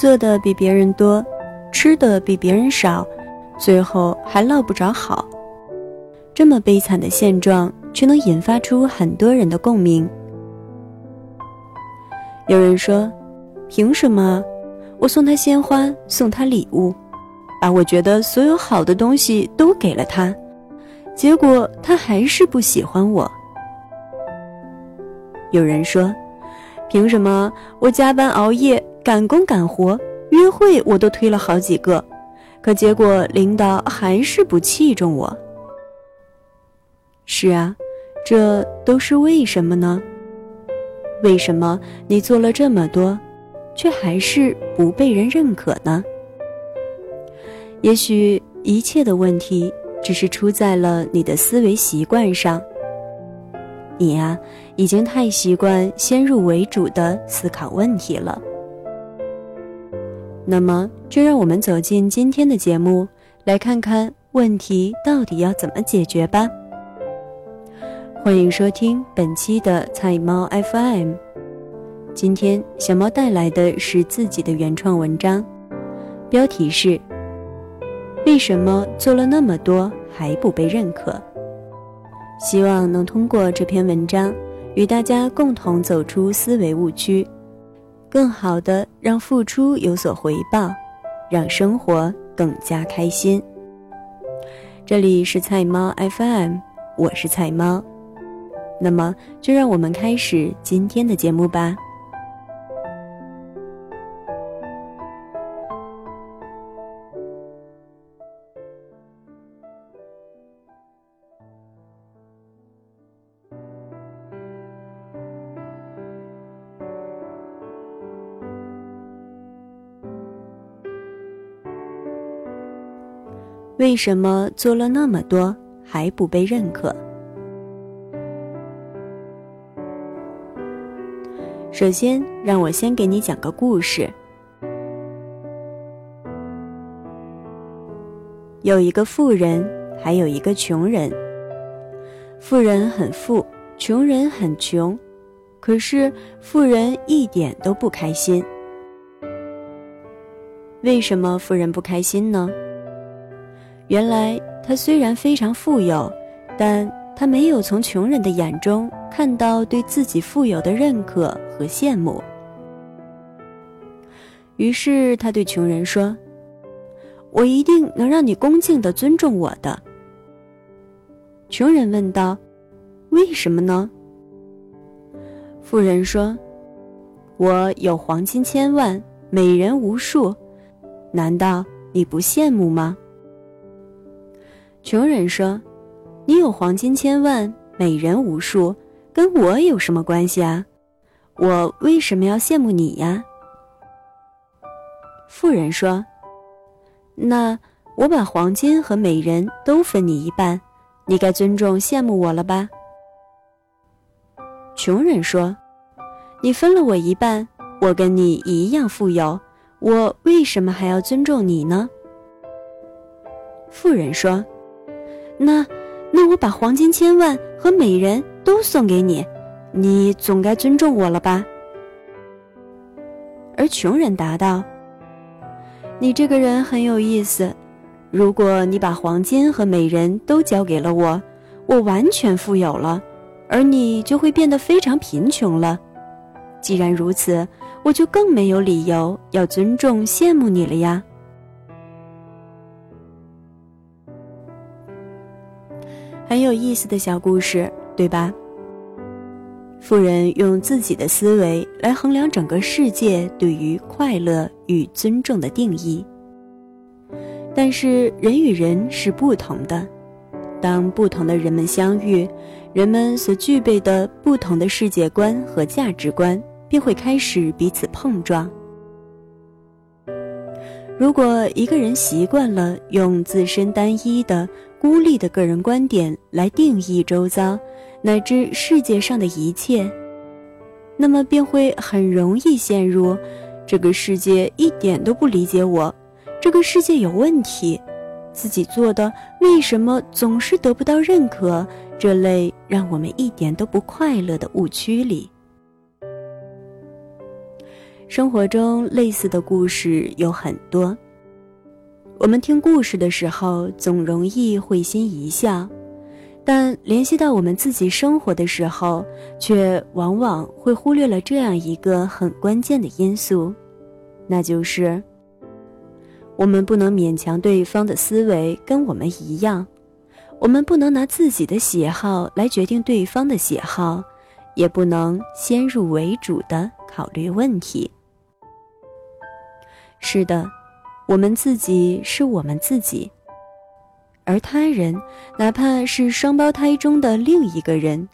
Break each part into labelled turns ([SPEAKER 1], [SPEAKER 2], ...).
[SPEAKER 1] 做的比别人多，吃的比别人少，最后还落不着好。这么悲惨的现状，却能引发出很多人的共鸣。有人说：“凭什么？我送他鲜花，送他礼物，把我觉得所有好的东西都给了他，结果他还是不喜欢我。”有人说：“凭什么？我加班熬夜，赶工赶活，约会我都推了好几个，可结果领导还是不器重我。”是啊，这都是为什么呢？为什么你做了这么多，却还是不被人认可呢？也许一切的问题只是出在了你的思维习惯上。你呀，已经太习惯先入为主的思考问题了。那么，就让我们走进今天的节目，来看看问题到底要怎么解决吧。欢迎收听本期的菜猫 FM。今天小猫带来的是自己的原创文章，标题是“为什么做了那么多还不被认可”。希望能通过这篇文章，与大家共同走出思维误区，更好的让付出有所回报，让生活更加开心。这里是菜猫 FM，我是菜猫。那么，就让我们开始今天的节目吧。为什么做了那么多还不被认可？首先，让我先给你讲个故事。有一个富人，还有一个穷人。富人很富，穷人很穷，可是富人一点都不开心。为什么富人不开心呢？原来他虽然非常富有，但他没有从穷人的眼中。看到对自己富有的认可和羡慕，于是他对穷人说：“我一定能让你恭敬的尊重我的。”穷人问道：“为什么呢？”富人说：“我有黄金千万，美人无数，难道你不羡慕吗？”穷人说：“你有黄金千万，美人无数。”跟我有什么关系啊？我为什么要羡慕你呀？富人说：“那我把黄金和美人都分你一半，你该尊重羡慕我了吧？”穷人说：“你分了我一半，我跟你一样富有，我为什么还要尊重你呢？”富人说：“那那我把黄金千万和美人。”都送给你，你总该尊重我了吧？而穷人答道：“你这个人很有意思。如果你把黄金和美人都交给了我，我完全富有了，而你就会变得非常贫穷了。既然如此，我就更没有理由要尊重、羡慕你了呀。”很有意思的小故事。对吧？富人用自己的思维来衡量整个世界对于快乐与尊重的定义。但是人与人是不同的，当不同的人们相遇，人们所具备的不同的世界观和价值观便会开始彼此碰撞。如果一个人习惯了用自身单一的、孤立的个人观点来定义周遭，乃至世界上的一切，那么便会很容易陷入这个世界一点都不理解我，这个世界有问题，自己做的为什么总是得不到认可这类让我们一点都不快乐的误区里。生活中类似的故事有很多。我们听故事的时候，总容易会心一笑，但联系到我们自己生活的时候，却往往会忽略了这样一个很关键的因素，那就是。我们不能勉强对方的思维跟我们一样，我们不能拿自己的喜好来决定对方的喜好，也不能先入为主的考虑问题。是的，我们自己是我们自己，而他人，哪怕是双胞胎中的另一个人，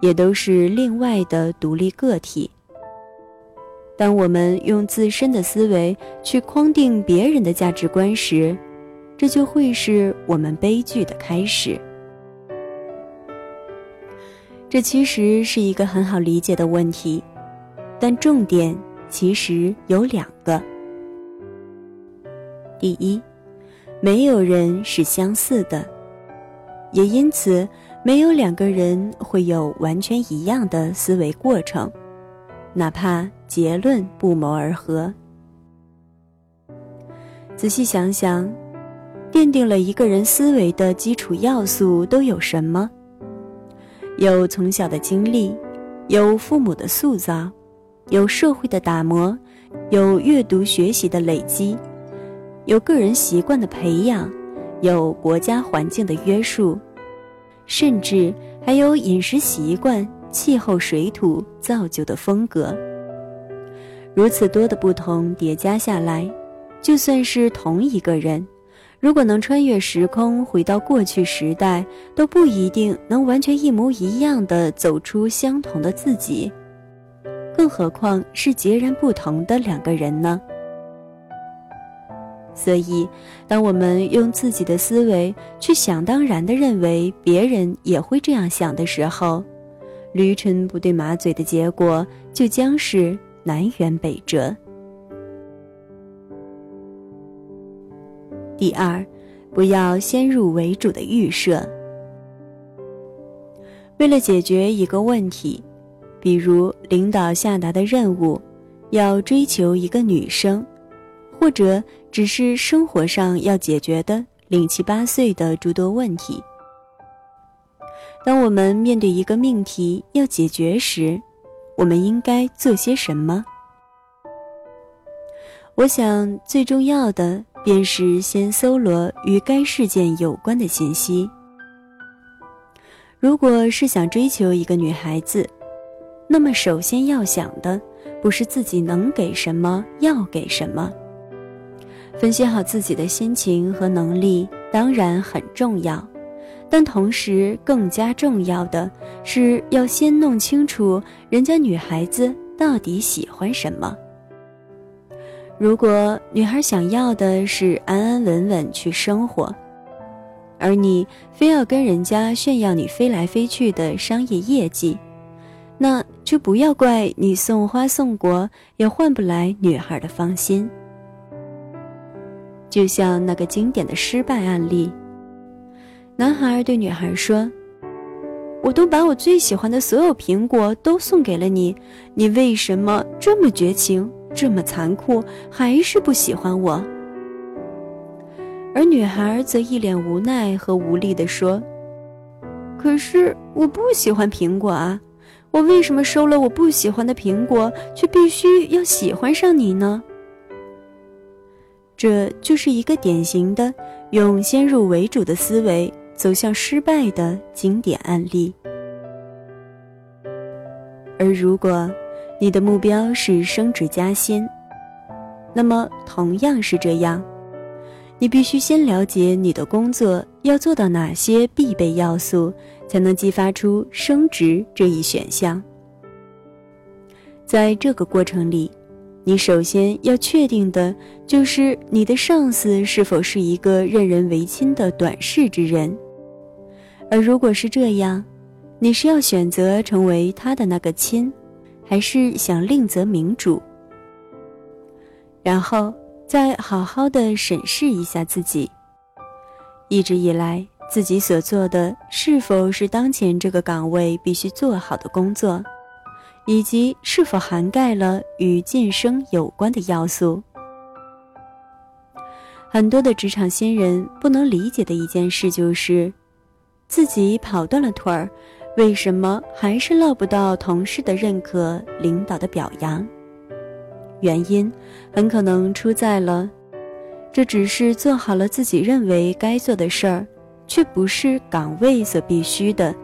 [SPEAKER 1] 也都是另外的独立个体。当我们用自身的思维去框定别人的价值观时，这就会是我们悲剧的开始。这其实是一个很好理解的问题，但重点其实有两个。第一，没有人是相似的，也因此没有两个人会有完全一样的思维过程。哪怕结论不谋而合，仔细想想，奠定了一个人思维的基础要素都有什么？有从小的经历，有父母的塑造，有社会的打磨，有阅读学习的累积，有个人习惯的培养，有国家环境的约束，甚至还有饮食习惯。气候、水土造就的风格，如此多的不同叠加下来，就算是同一个人，如果能穿越时空回到过去时代，都不一定能完全一模一样的走出相同的自己，更何况是截然不同的两个人呢？所以，当我们用自己的思维去想当然的认为别人也会这样想的时候，驴唇不对马嘴的结果，就将是南辕北辙。第二，不要先入为主的预设。为了解决一个问题，比如领导下达的任务，要追求一个女生，或者只是生活上要解决的零七八碎的诸多问题。当我们面对一个命题要解决时，我们应该做些什么？我想最重要的便是先搜罗与该事件有关的信息。如果是想追求一个女孩子，那么首先要想的不是自己能给什么，要给什么。分析好自己的心情和能力当然很重要。但同时，更加重要的是要先弄清楚人家女孩子到底喜欢什么。如果女孩想要的是安安稳稳去生活，而你非要跟人家炫耀你飞来飞去的商业业绩，那就不要怪你送花送果也换不来女孩的芳心。就像那个经典的失败案例。男孩对女孩说：“我都把我最喜欢的所有苹果都送给了你，你为什么这么绝情，这么残酷，还是不喜欢我？”而女孩则一脸无奈和无力地说：“可是我不喜欢苹果啊，我为什么收了我不喜欢的苹果，却必须要喜欢上你呢？”这就是一个典型的用先入为主的思维。走向失败的经典案例。而如果你的目标是升职加薪，那么同样是这样，你必须先了解你的工作要做到哪些必备要素，才能激发出升职这一选项。在这个过程里，你首先要确定的就是你的上司是否是一个任人唯亲的短视之人。而如果是这样，你是要选择成为他的那个亲，还是想另择明主？然后再好好的审视一下自己，一直以来自己所做的是否是当前这个岗位必须做好的工作，以及是否涵盖了与晋升有关的要素。很多的职场新人不能理解的一件事就是，自己跑断了腿儿，为什么还是落不到同事的认可、领导的表扬？原因很可能出在了，这只是做好了自己认为该做的事儿，却不是岗位所必须的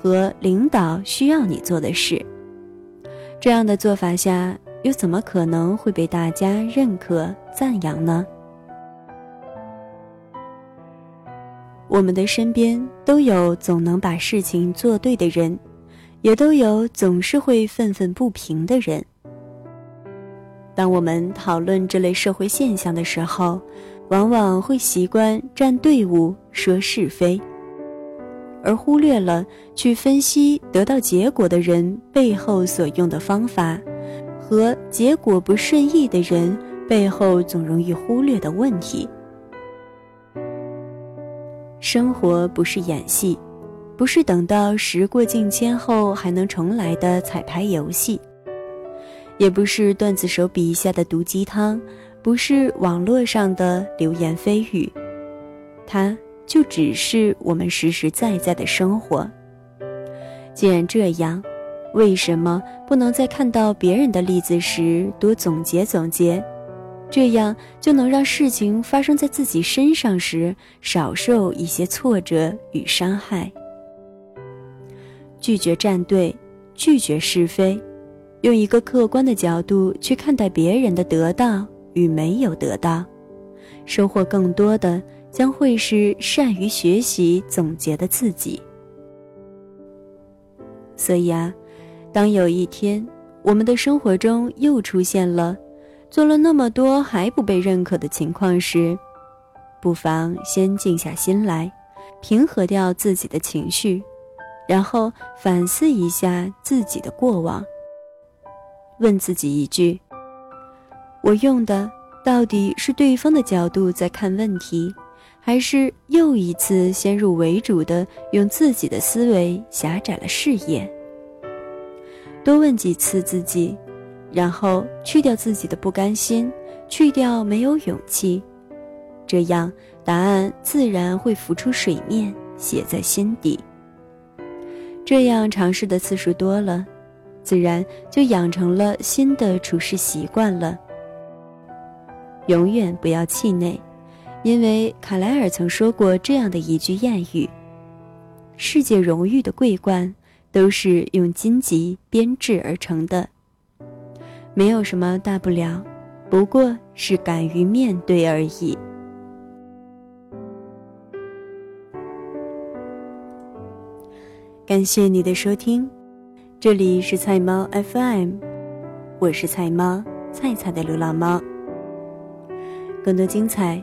[SPEAKER 1] 和领导需要你做的事。这样的做法下，又怎么可能会被大家认可、赞扬呢？我们的身边都有总能把事情做对的人，也都有总是会愤愤不平的人。当我们讨论这类社会现象的时候，往往会习惯站队伍说是非，而忽略了去分析得到结果的人背后所用的方法，和结果不顺意的人背后总容易忽略的问题。生活不是演戏，不是等到时过境迁后还能重来的彩排游戏，也不是段子手笔下的毒鸡汤，不是网络上的流言蜚语，它就只是我们实实在在的生活。既然这样，为什么不能在看到别人的例子时多总结总结？这样就能让事情发生在自己身上时少受一些挫折与伤害。拒绝站队，拒绝是非，用一个客观的角度去看待别人的得到与没有得到，收获更多的将会是善于学习总结的自己。所以啊，当有一天我们的生活中又出现了。做了那么多还不被认可的情况时，不妨先静下心来，平和掉自己的情绪，然后反思一下自己的过往。问自己一句：我用的到底是对方的角度在看问题，还是又一次先入为主的用自己的思维狭窄了视野？多问几次自己。然后去掉自己的不甘心，去掉没有勇气，这样答案自然会浮出水面，写在心底。这样尝试的次数多了，自然就养成了新的处事习惯了。永远不要气馁，因为卡莱尔曾说过这样的一句谚语：“世界荣誉的桂冠，都是用荆棘编制而成的。”没有什么大不了，不过是敢于面对而已。感谢你的收听，这里是菜猫 FM，我是菜猫菜菜的流浪猫。更多精彩，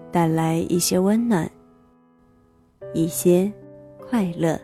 [SPEAKER 1] 带来一些温暖，一些快乐。